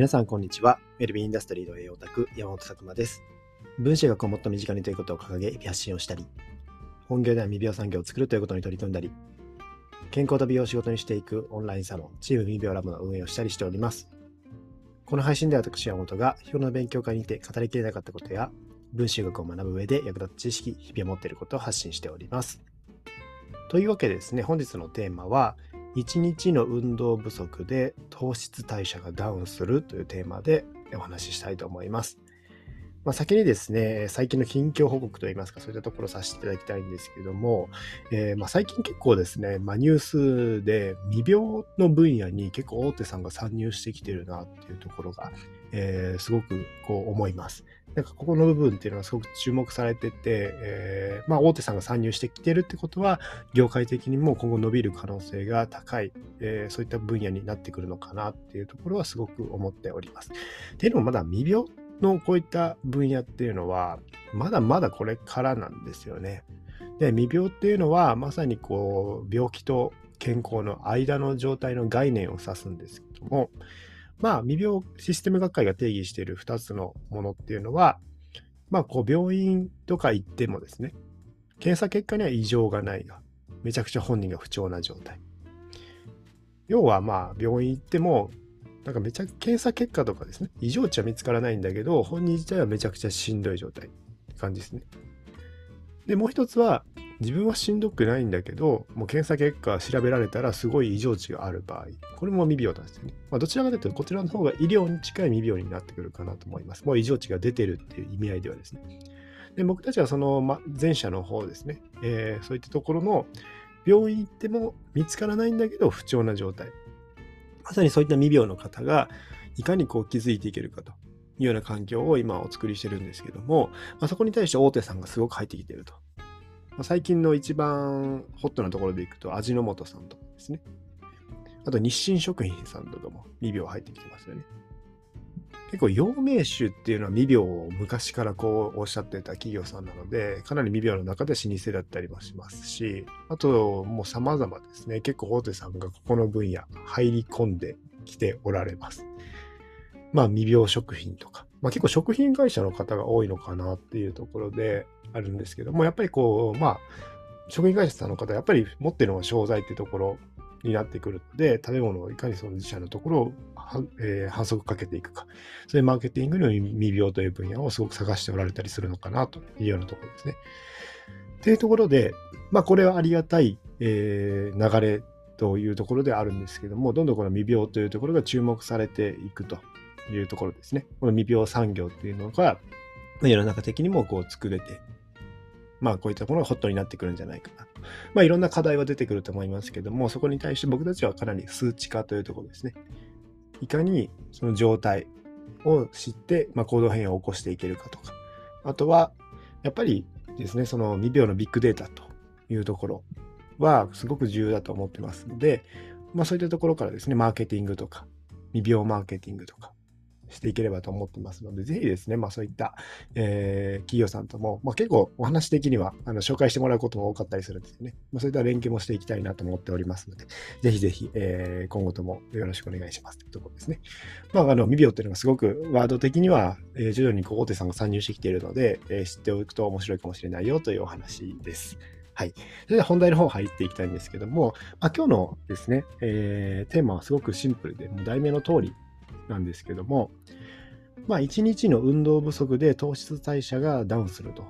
皆さん、こんにちは。ウェルビーインダストリーの栄養オタク、山本佐久間です。分子学をもっと身近にということを掲げ、発信をしたり、本業では未病産業を作るということに取り組んだり、健康と美容を仕事にしていくオンラインサロン、チーム未病ラボの運営をしたりしております。この配信では私、山本が、日頃の勉強会にて語りきれなかったことや、分子学を学ぶ上で役立つ知識、日々を持っていることを発信しております。というわけでですね、本日のテーマは、1日の運動不足で糖質代謝がダウンするというテーマでお話ししたいと思います。まあ、先にですね、最近の近況報告といいますか、そういったところをさせていただきたいんですけども、えー、まあ最近結構ですね、まあ、ニュースで未病の分野に結構大手さんが参入してきてるなっていうところが、えー、すごくこう思います。なんかここの部分っていうのはすごく注目されてて、えー、まあ大手さんが参入してきてるってことは、業界的にも今後伸びる可能性が高い、えー、そういった分野になってくるのかなっていうところはすごく思っております。っていうのもまだ未病のこういった分野っていうのは、まだまだこれからなんですよね。で、未病っていうのはまさにこう、病気と健康の間の状態の概念を指すんですけども、まあ、未病システム学会が定義している2つのものっていうのは、まあ、こう、病院とか行ってもですね、検査結果には異常がないが、めちゃくちゃ本人が不調な状態。要は、まあ、病院行っても、なんかめちゃ検査結果とかですね、異常値は見つからないんだけど、本人自体はめちゃくちゃしんどい状態って感じですね。で、もう一つは、自分はしんどくないんだけど、もう検査結果調べられたらすごい異常値がある場合、これも未病なんですよね。まあ、どちらかというと、こちらの方が医療に近い未病になってくるかなと思います。もう異常値が出てるっていう意味合いではですね。で僕たちはその前者の方ですね、えー、そういったところの病院行っても見つからないんだけど不調な状態。まさにそういった未病の方がいかにこう気づいていけるかというような環境を今お作りしてるんですけども、まあ、そこに対して大手さんがすごく入ってきていると。最近の一番ホットなところでいくと、味の素さんとかですね。あと日清食品さんとかも未病入ってきてますよね。結構陽明酒っていうのは未病を昔からこうおっしゃってた企業さんなので、かなり未病の中で老舗だったりもしますし、あともう様々ですね、結構大手さんがここの分野入り込んできておられます。まあ未病食品とか、まあ結構食品会社の方が多いのかなっていうところで、あるんですけども、やっぱりこう、まあ、食品会社さんの方、やっぱり持ってるのは商材っていうところになってくるので、食べ物をいかにその自社のところを、えー、反則かけていくか、そういうマーケティングの未病という分野をすごく探しておられたりするのかなというようなところですね。というところで、まあ、これはありがたい、えー、流れというところであるんですけども、どんどんこの未病というところが注目されていくというところですね。この未病産業っていうのが、世の中的にもこう作れてまあこういったものがホットになってくるんじゃないかな。まあいろんな課題は出てくると思いますけども、そこに対して僕たちはかなり数値化というところですね。いかにその状態を知って、まあ、行動変容を起こしていけるかとか。あとは、やっぱりですね、その未病のビッグデータというところはすごく重要だと思ってますので、まあそういったところからですね、マーケティングとか、未病マーケティングとか、していければと思ってますので、ぜひですね、まあそういった、えー、企業さんとも、まあ、結構お話的にはあの紹介してもらうことも多かったりするんですよね。まあ、そういった連携もしていきたいなと思っておりますので、ぜひぜひ、えー、今後ともよろしくお願いしますというところですね。まあ、あの、未病っていうのがすごくワード的には、えー、徐々に大手さんが参入してきているので、えー、知っておくと面白いかもしれないよというお話です。はい。それでは本題の方入っていきたいんですけども、まあ、今日のですね、えー、テーマはすごくシンプルで、もう題名の通りなんですけども、まあ、1日の運動不足で糖質代謝がダウンすると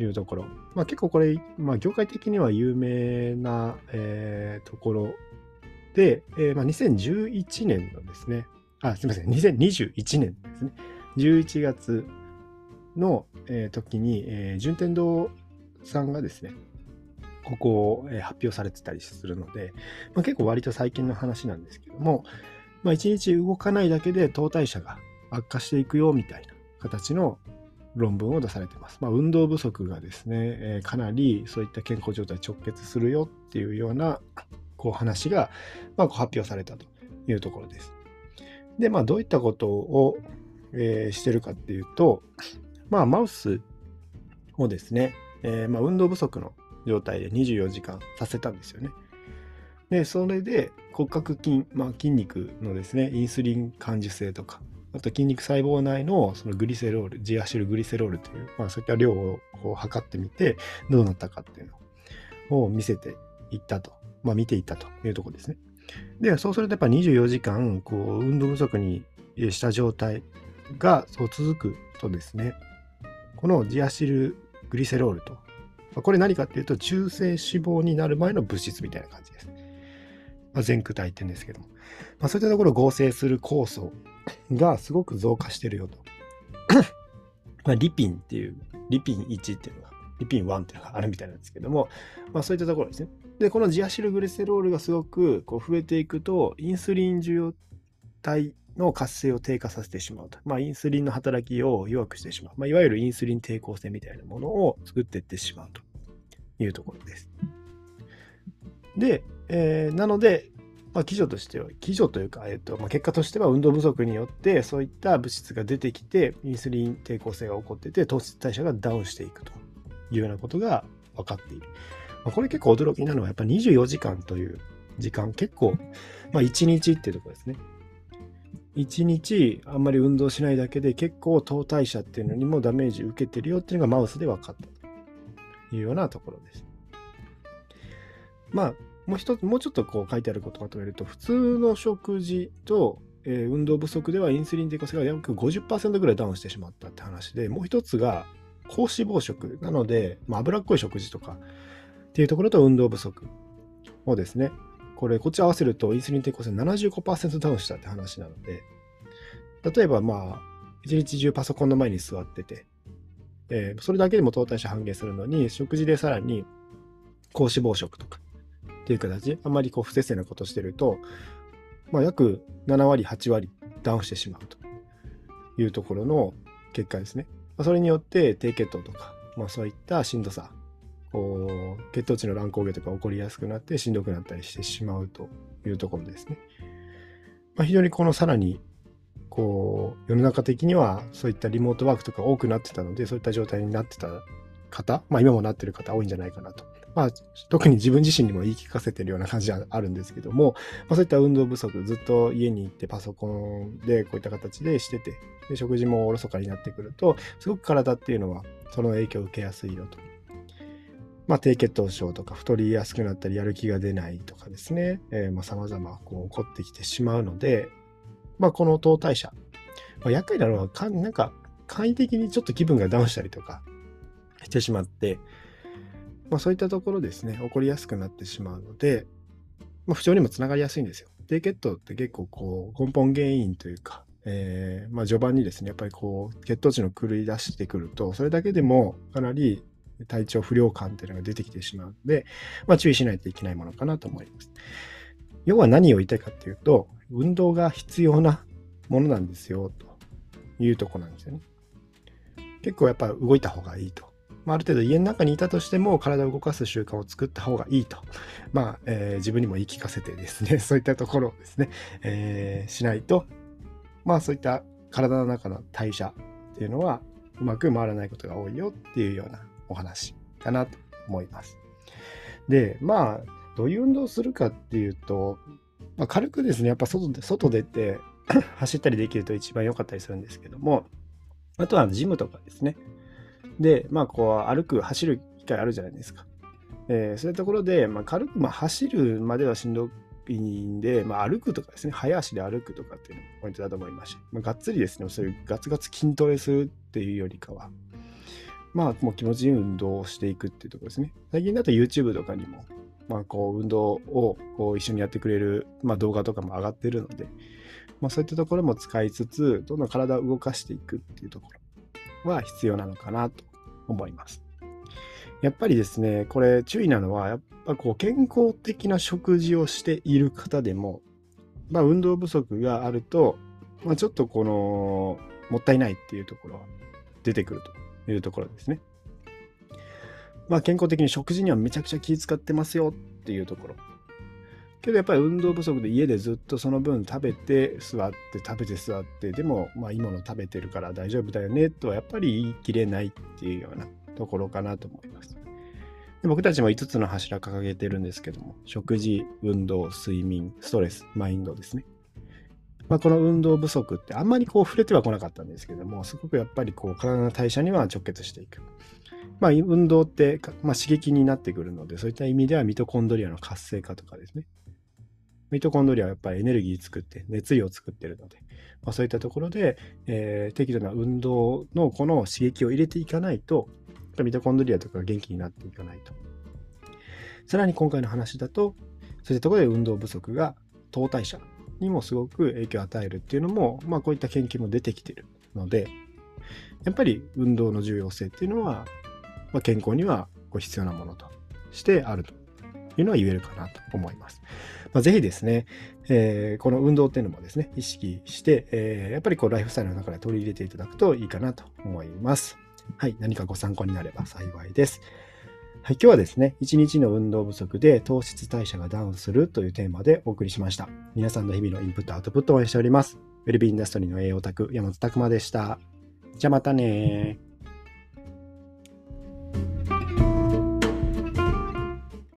いうところ。まあ、結構これ、まあ、業界的には有名な、えー、ところで、えー、まあ、2011年のですね、あ、すみません、2021年ですね、11月の、えー、時に、えー、順天堂さんがですね、ここを、えー、発表されてたりするので、まあ、結構割と最近の話なんですけども、まあ、1日動かないだけで糖代謝が悪化していくよみたいな形の論文を出されています。まあ、運動不足がですね、えー、かなりそういった健康状態直結するよっていうようなこう話が、まあ、発表されたというところです。で、まあ、どういったことを、えー、してるかっていうと、まあ、マウスをですね、えー、まあ、運動不足の状態で24時間させたんですよね。で、それで骨格筋、まあ、筋肉のですね、インスリン感受性とか、あと筋肉細胞内のそのグリセロール、ジアシルグリセロールという、まあそういった量を測ってみて、どうなったかっていうのを見せていったと、まあ見ていったというところですね。で、そうするとやっぱ24時間、こう、運動不足にした状態がそう続くとですね、このジアシルグリセロールと、これ何かっていうと、中性脂肪になる前の物質みたいな感じです。まあ、前駆体って言うんですけども、まあ、そういったところを合成する酵素がすごく増加してるよと。まあ、リピンっていう、リピン1っていうのが、リピン1っていうのがあるみたいなんですけども、まあ、そういったところですね。で、このジアシルグリセロールがすごくこう増えていくと、インスリン受容体の活性を低下させてしまうと。まあ、インスリンの働きを弱くしてしまう。まあ、いわゆるインスリン抵抗性みたいなものを作っていってしまうというところです。で、えー、なので、まあ、基準としては、基準というか、えっとまあ、結果としては運動不足によってそういった物質が出てきて、インスリン抵抗性が起こってて、糖質代謝がダウンしていくというようなことが分かっている。まあ、これ結構驚きなのは、やっぱ24時間という時間、結構、まあ、1日っていうところですね。1日あんまり運動しないだけで結構糖代謝っていうのにもダメージ受けてるよっていうのがマウスで分かったというようなところです。まあ、もう一つ、もうちょっとこう書いてあることをまとめると、普通の食事と、えー、運動不足ではインスリン抵抗性が約50%ぐらいダウンしてしまったって話で、もう一つが高脂肪食なので、まあ、脂っこい食事とかっていうところと運動不足をですね、これ、こっち合わせるとインスリン抵抗性75%ダウンしたって話なので、例えばまあ、一日中パソコンの前に座ってて、えー、それだけでも糖代謝半減するのに、食事でさらに高脂肪食とかっていう形、あんまりこう不摂生なことしてると、まあ、約7割、8割ダウンしてしまうというところの結果ですね。まあ、それによって低血糖とか、まあ、そういったしんどさこう血糖値の乱高下とか起こりやすくなってしんどくなったりしてしまうというところですね。まあ、非常にこのさらにこう世の中的にはそういったリモートワークとか多くなってたのでそういった状態になってた方、まあ、今もなってる方多いんじゃないかなと。まあ、特に自分自身にも言い聞かせてるような感じはあるんですけども、まあ、そういった運動不足、ずっと家に行ってパソコンでこういった形でしてて、で食事もおろそかになってくると、すごく体っていうのはその影響を受けやすいよと。まあ、低血糖症とか太りやすくなったりやる気が出ないとかですね、えー、まあ様々こう起こってきてしまうので、まあ、この糖代謝、まあ、厄介なのはかなんか簡易的にちょっと気分がダウンしたりとかしてしまって、まあ、そういったところですね起こりやすくなってしまうので、まあ、不調にもつながりやすいんですよ。低血糖って結構こう根本原因というか、えー、まあ序盤にですねやっぱりこう血糖値の狂い出してくるとそれだけでもかなり体調不良感っていうのが出てきてしまうので、まあ、注意しないといけないものかなと思います。要は何を言いたいかっていうと、運動が必要なものなんですよ、というとこなんですよね。結構やっぱ動いた方がいいと。まあ、ある程度家の中にいたとしても体を動かす習慣を作った方がいいと。まあ、えー、自分にも言い聞かせてですね、そういったところをですね、えー、しないと、まあそういった体の中の代謝っていうのはうまく回らないことが多いよっていうようなお話かなと思います。で、まあ、どういう運動をするかっていうと、まあ、軽くですね、やっぱ外で、外出て 走ったりできると一番良かったりするんですけども、あとはジムとかですね。で、まあ、こう、歩く、走る機会あるじゃないですか。えー、そういうところで、まあ、軽く、まあ、走るまではしんどいんで、まあ、歩くとかですね、早足で歩くとかっていうのがポイントだと思いますし、まあ、がっつりですね、そういうガツガツ筋トレするっていうよりかは、まあ、もう気持ちいい運動をしていくっていうところですね。最近だと YouTube とかにも、まあ、こう、運動をこう一緒にやってくれる、まあ、動画とかも上がってるので、まあ、そういったところも使いつつ、どんどん体を動かしていくっていうところは必要なのかなと思います。やっぱりですね、これ注意なのは、やっぱこう健康的な食事をしている方でも、まあ、運動不足があると、まあ、ちょっとこの、もったいないっていうところは出てくるというところですね。まあ健康的に食事にはめちゃくちゃ気使ってますよっていうところ。けどやっぱり運動不足で家でずっとその分食べて座って食べて座ってでもまあいいもの食べてるから大丈夫だよねとはやっぱり言い切れないっていうようなところかなと思います。で僕たちも5つの柱掲げてるんですけども食事、運動、睡眠、ストレス、マインドですね。まあ、この運動不足ってあんまりこう触れてはこなかったんですけども、すごくやっぱりこう体の代謝には直結していく。まあ、運動って、まあ、刺激になってくるので、そういった意味ではミトコンドリアの活性化とかですね。ミトコンドリアはやっぱりエネルギー作って、熱意を作ってるので、まあ、そういったところで、えー、適度な運動のこの刺激を入れていかないと、ミトコンドリアとかが元気になっていかないと。さらに今回の話だと、そういったところで運動不足が糖代謝にもすごく影響を与えるっていうのも、まあこういった研究も出てきてるので、やっぱり運動の重要性っていうのは、まあ、健康にはこう必要なものとしてあるというのは言えるかなと思います。まあ、ぜひですね、えー、この運動っていうのもですね、意識して、えー、やっぱりこうライフスタイルの中で取り入れていただくといいかなと思います。はい、何かご参考になれば幸いです。はい、今日はですね、1日の運動不足で糖質代謝がダウンするというテーマでお送りしました。皆さんの日々のインプット、アウトプットを応援しております。ウェルビーインダストリーの栄養オタク、山本拓馬でした。じゃあまたね